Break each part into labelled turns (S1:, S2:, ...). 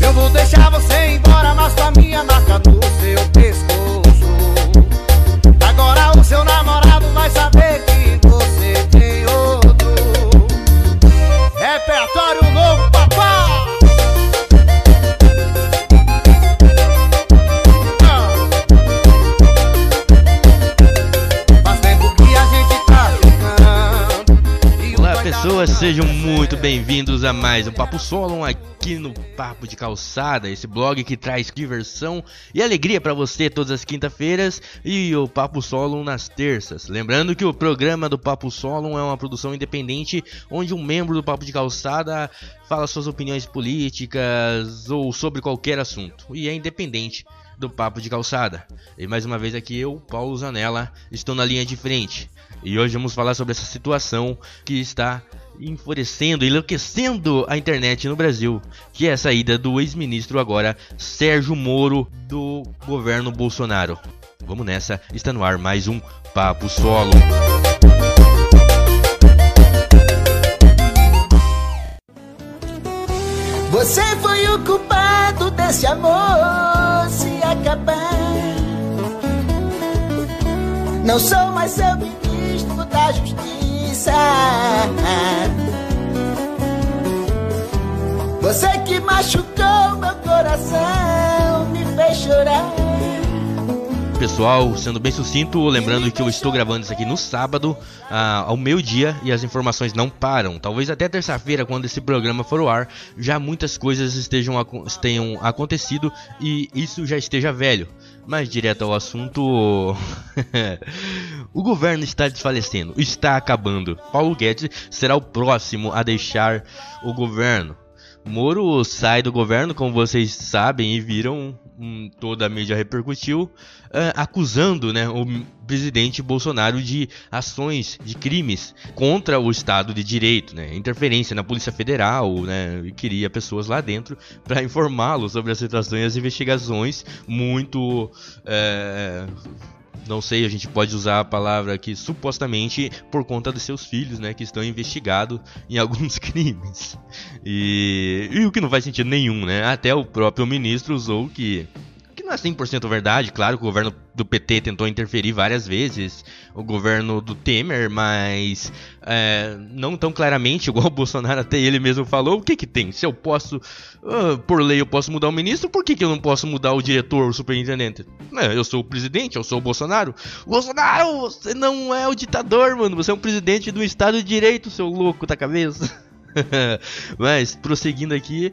S1: Eu vou deixar você embora, mas com a minha marca no
S2: pessoas, sejam muito bem-vindos a mais um Papo Solo aqui no Papo de Calçada, esse blog que traz diversão e alegria pra você todas as quinta-feiras e o Papo Solo nas terças. Lembrando que o programa do Papo Solo é uma produção independente onde um membro do Papo de Calçada fala suas opiniões políticas ou sobre qualquer assunto e é independente do Papo de Calçada. E mais uma vez aqui eu, Paulo Zanella, estou na linha de frente. E hoje vamos falar sobre essa situação que está enfurecendo, enlouquecendo a internet no Brasil, que é a saída do ex-ministro agora Sérgio Moro do governo Bolsonaro. Vamos nessa, está no ar mais um Papo Solo.
S3: Amor se acabar. Não sou mais seu ministro da justiça. Você que machucou
S2: Pessoal, sendo bem sucinto, lembrando que eu estou gravando isso aqui no sábado, ah, ao meio-dia, e as informações não param. Talvez até terça-feira, quando esse programa for ao ar, já muitas coisas estejam tenham acontecido e isso já esteja velho. Mas direto ao assunto, o governo está desfalecendo, está acabando. Paulo Guedes será o próximo a deixar o governo. Moro sai do governo, como vocês sabem e viram, toda a mídia repercutiu, eh, acusando né, o presidente Bolsonaro de ações, de crimes contra o Estado de Direito, né, interferência na Polícia Federal, né, e queria pessoas lá dentro para informá-lo sobre as situações e as investigações muito eh, não sei, a gente pode usar a palavra aqui supostamente por conta dos seus filhos, né, que estão investigados em alguns crimes. E, e o que não faz sentido nenhum, né? Até o próprio ministro usou que 100% verdade, claro que o governo do PT tentou interferir várias vezes, o governo do Temer, mas é, não tão claramente, igual o Bolsonaro até ele mesmo falou, o que que tem? Se eu posso, ah, por lei eu posso mudar o ministro, por que que eu não posso mudar o diretor, o superintendente? É, eu sou o presidente, eu sou o Bolsonaro. Bolsonaro, você não é o ditador, mano, você é um presidente do Estado de Direito, seu louco da cabeça. mas, prosseguindo aqui,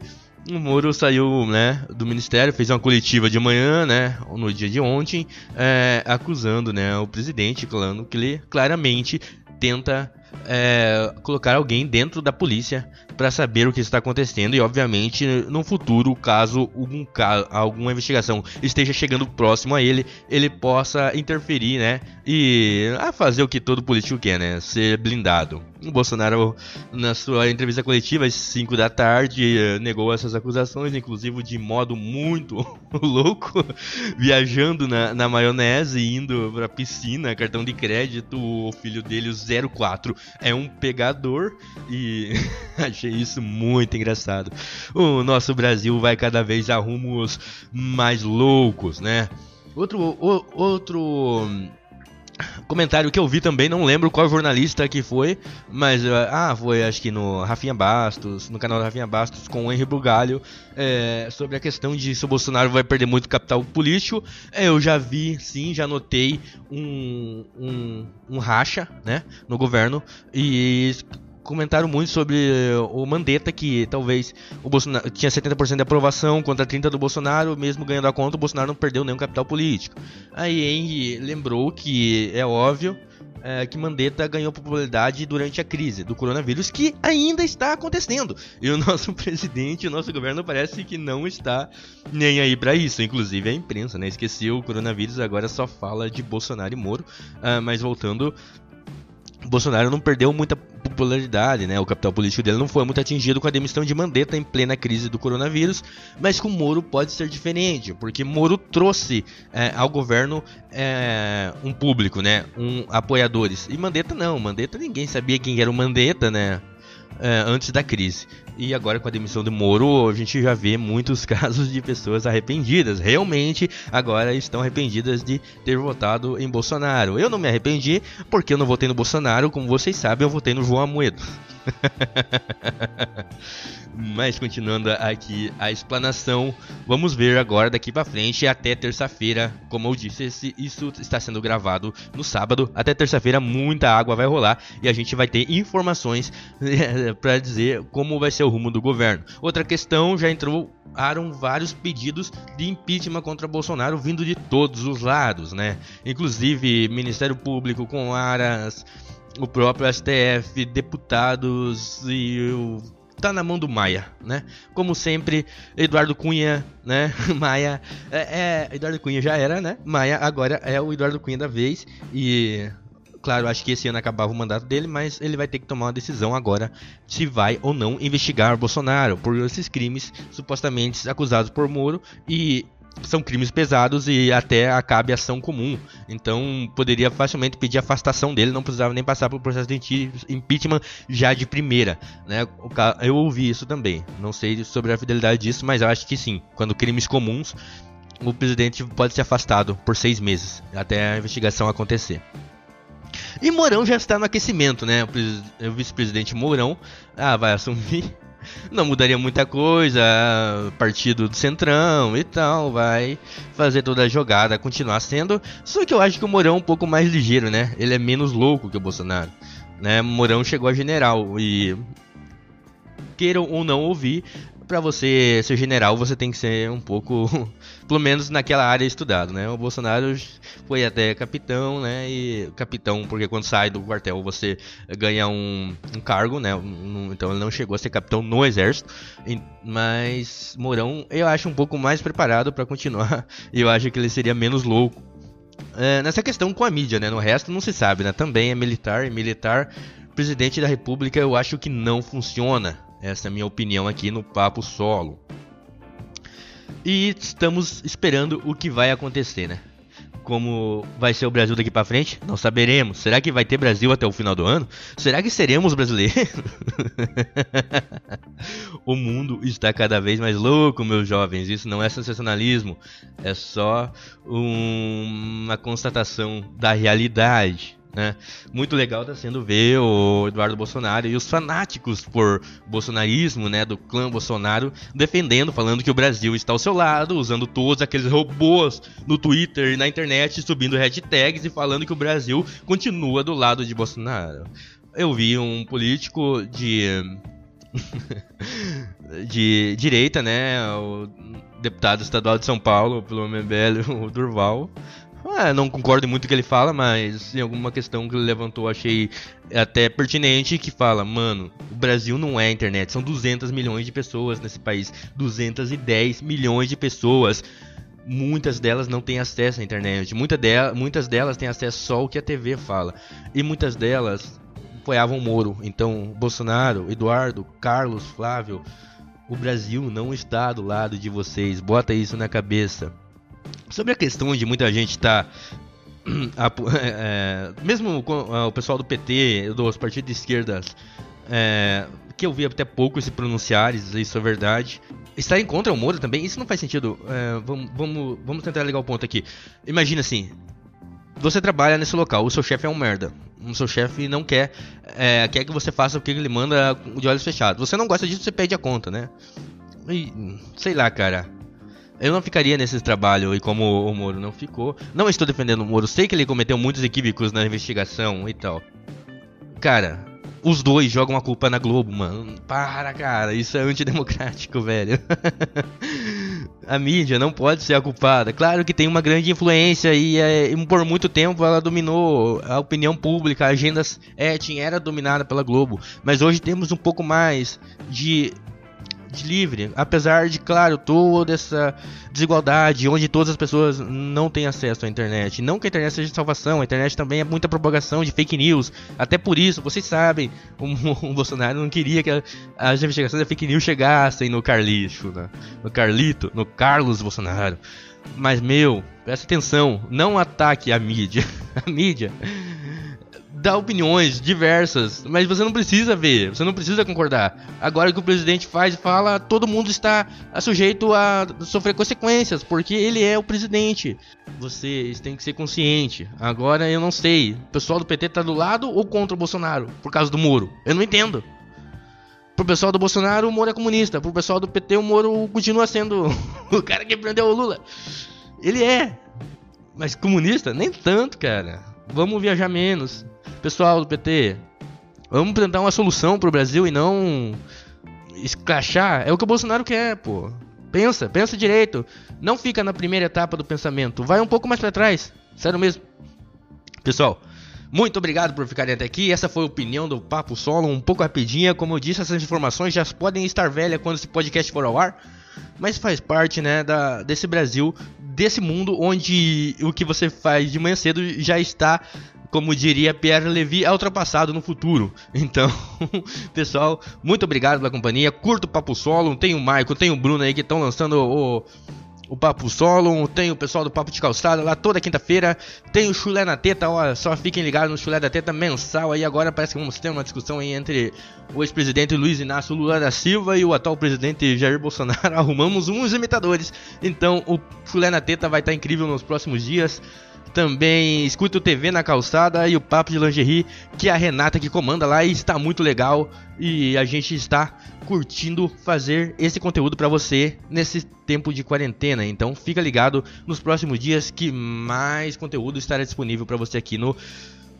S2: o Moro saiu, né, do ministério, fez uma coletiva de manhã, né, no dia de ontem, é, acusando, né, o presidente, falando que ele claramente tenta é, colocar alguém dentro da polícia para saber o que está acontecendo e, obviamente, no futuro, caso algum ca- alguma investigação esteja chegando próximo a ele, ele possa interferir, né, e ah, fazer o que todo político quer, né, ser blindado. O Bolsonaro, na sua entrevista coletiva às 5 da tarde, eh, negou essas acusações, inclusive de modo muito louco, viajando na, na maionese, indo pra piscina, cartão de crédito, o filho dele, o 04, é um pegador e achei isso muito engraçado. O nosso Brasil vai cada vez a rumos mais loucos, né? Outro, o- outro comentário que eu vi também, não lembro qual jornalista que foi, mas eh, ah, foi acho que no Rafinha Bastos, no canal do Rafinha Bastos com o Henry Bugalho, eh, sobre a questão de se o Bolsonaro vai perder muito capital político. Eh, eu já vi, sim, já notei um, um, um racha, né, no governo e comentaram muito sobre eh, o Mandetta, que talvez o Bolsonaro tinha 70% de aprovação contra 30% do Bolsonaro, mesmo ganhando a conta, o Bolsonaro não perdeu nenhum capital político. Aí Henry lembrou que é óbvio é, que Mandetta ganhou popularidade durante a crise do coronavírus, que ainda está acontecendo. E o nosso presidente, o nosso governo parece que não está nem aí para isso. Inclusive a imprensa, né? Esqueceu o coronavírus, agora só fala de Bolsonaro e Moro. Ah, mas voltando, Bolsonaro não perdeu muita popularidade, né? O capital político dele não foi muito atingido com a demissão de Mandetta em plena crise do coronavírus, mas com Moro pode ser diferente, porque Moro trouxe é, ao governo é, um público, né? Um apoiadores. E Mandetta não, Mandetta ninguém sabia quem era o Mandetta, né? é, antes da crise. E agora com a demissão do Moro, a gente já vê muitos casos de pessoas arrependidas. Realmente agora estão arrependidas de ter votado em Bolsonaro. Eu não me arrependi porque eu não votei no Bolsonaro, como vocês sabem, eu votei no João Amoedo. Mas continuando aqui a explanação, vamos ver agora daqui para frente até terça-feira. Como eu disse, isso está sendo gravado no sábado. Até terça-feira muita água vai rolar e a gente vai ter informações para dizer como vai ser o rumo do governo. Outra questão, já entraram vários pedidos de impeachment contra Bolsonaro vindo de todos os lados, né? Inclusive Ministério Público com aras, o próprio STF, deputados e o tá na mão do Maia, né? Como sempre, Eduardo Cunha, né? Maia é, é, Eduardo Cunha já era, né? Maia agora é o Eduardo Cunha da vez e claro, acho que esse ano acabava o mandato dele, mas ele vai ter que tomar uma decisão agora se vai ou não investigar Bolsonaro por esses crimes supostamente acusados por Moro e são crimes pesados e até acabe ação comum. Então poderia facilmente pedir afastação dele, não precisava nem passar pelo processo de impeachment já de primeira. Né? Eu ouvi isso também. Não sei sobre a fidelidade disso, mas acho que sim. Quando crimes comuns, o presidente pode ser afastado por seis meses até a investigação acontecer. E Mourão já está no aquecimento, né? O vice-presidente Mourão ah, vai assumir não mudaria muita coisa, partido do Centrão e tal, vai fazer toda a jogada, continuar sendo. Só que eu acho que o Mourão é um pouco mais ligeiro, né? Ele é menos louco que o Bolsonaro. Né? Mourão chegou a general e queiram ou não ouvir, para você ser general, você tem que ser um pouco, pelo menos naquela área estudado, né? O Bolsonaro foi até capitão, né? E capitão, porque quando sai do quartel você ganha um, um cargo, né? Um, então ele não chegou a ser capitão no exército, mas Mourão eu acho um pouco mais preparado para continuar. E eu acho que ele seria menos louco. É, nessa questão com a mídia, né? No resto não se sabe, né? Também é militar e militar. Presidente da República eu acho que não funciona essa é a minha opinião aqui no Papo Solo. E estamos esperando o que vai acontecer, né? Como vai ser o Brasil daqui para frente? Não saberemos. Será que vai ter Brasil até o final do ano? Será que seremos brasileiros? o mundo está cada vez mais louco, meus jovens. Isso não é sensacionalismo, é só um... uma constatação da realidade. Né? Muito legal está sendo ver o Eduardo Bolsonaro e os fanáticos por bolsonarismo, né, do clã Bolsonaro, defendendo, falando que o Brasil está ao seu lado, usando todos aqueles robôs no Twitter e na internet, subindo hashtags e falando que o Brasil continua do lado de Bolsonaro. Eu vi um político de de direita, né, o deputado estadual de São Paulo pelo MBL, o Durval, ah, não concordo muito com o que ele fala, mas em alguma questão que ele levantou achei até pertinente que fala, mano, o Brasil não é internet, são 200 milhões de pessoas nesse país, 210 milhões de pessoas. Muitas delas não têm acesso à internet, muita muitas delas têm acesso só ao que a TV fala. E muitas delas apoiavam Moro. Então, Bolsonaro, Eduardo, Carlos, Flávio, o Brasil não está do lado de vocês. Bota isso na cabeça. Sobre a questão de muita gente estar. Tá, é, mesmo o pessoal do PT, dos partidos de esquerdas, é, que eu vi até pouco se pronunciar, isso é verdade. Está em contra o Moro também, isso não faz sentido. É, vamos, vamos, vamos tentar ligar o ponto aqui. Imagina assim: você trabalha nesse local, o seu chefe é um merda. O seu chefe não quer, é, quer que você faça o que ele manda de olhos fechados. Você não gosta disso, você pede a conta, né? E, sei lá, cara. Eu não ficaria nesse trabalho e como o Moro não ficou. Não estou defendendo o Moro, sei que ele cometeu muitos equívocos na investigação e tal. Cara, os dois jogam a culpa na Globo, mano. Para, cara, isso é antidemocrático, velho. a mídia não pode ser a culpada. Claro que tem uma grande influência e, é, e por muito tempo ela dominou a opinião pública, a agenda é, tinha, era dominada pela Globo. Mas hoje temos um pouco mais de de livre, apesar de, claro, toda essa desigualdade, onde todas as pessoas não têm acesso à internet. Não que a internet seja salvação, a internet também é muita propagação de fake news. Até por isso, vocês sabem, o, o Bolsonaro não queria que a, as investigações da fake news chegassem no Carlito, né? no Carlito, no Carlos Bolsonaro. Mas, meu, presta atenção, não ataque a mídia. A mídia dá opiniões diversas, mas você não precisa ver, você não precisa concordar. Agora que o presidente faz e fala, todo mundo está sujeito a sofrer consequências, porque ele é o presidente. Vocês têm que ser consciente. Agora eu não sei, o pessoal do PT tá do lado ou contra o Bolsonaro por causa do Moro? Eu não entendo. Pro pessoal do Bolsonaro, o Moro é comunista. Pro pessoal do PT, o Moro continua sendo o cara que prendeu o Lula. Ele é. Mas comunista? Nem tanto, cara. Vamos viajar menos. Pessoal do PT, vamos tentar uma solução pro Brasil e não escrachar. É o que o Bolsonaro quer, pô. Pensa, pensa direito. Não fica na primeira etapa do pensamento. Vai um pouco mais para trás. Sério mesmo. Pessoal, muito obrigado por ficarem até aqui. Essa foi a opinião do Papo Solo, um pouco rapidinha. Como eu disse, essas informações já podem estar velhas quando esse podcast for ao ar. Mas faz parte, né, da, desse Brasil, desse mundo onde o que você faz de manhã cedo já está como diria Pierre Levy, ultrapassado no futuro. Então, pessoal, muito obrigado pela companhia. Curto o Papo Solo. Tem o Marco, tem o Bruno aí que estão lançando o, o Papo Solo. Tem o pessoal do Papo de Calçada lá toda quinta-feira. Tem o Chulé na Teta, ó, só fiquem ligados no Chulé da Teta mensal aí. Agora parece que vamos ter uma discussão aí entre o ex-presidente Luiz Inácio Lula da Silva e o atual presidente Jair Bolsonaro. Arrumamos uns imitadores. Então, o Chulé na Teta vai estar incrível nos próximos dias. Também escuta o TV na calçada e o Papo de Lingerie, que é a Renata que comanda lá e está muito legal. E a gente está curtindo fazer esse conteúdo para você nesse tempo de quarentena. Então fica ligado nos próximos dias que mais conteúdo estará disponível para você aqui no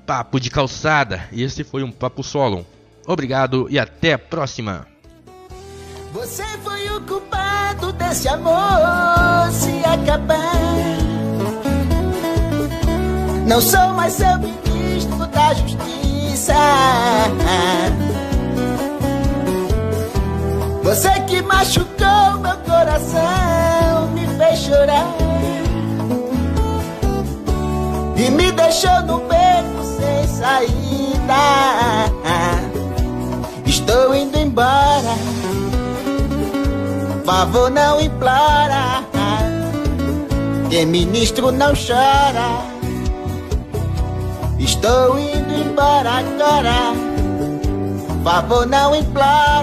S2: Papo de Calçada. Esse foi um Papo Solo. Obrigado e até a próxima.
S3: Você foi o culpado desse amor se acabar. Não sou mais seu ministro da justiça. Você que machucou meu coração, me fez chorar. E me deixou no beco sem saída. Estou indo embora. Favor, não implora. Que ministro não chora. Estou indo embora agora. Favor, não implora.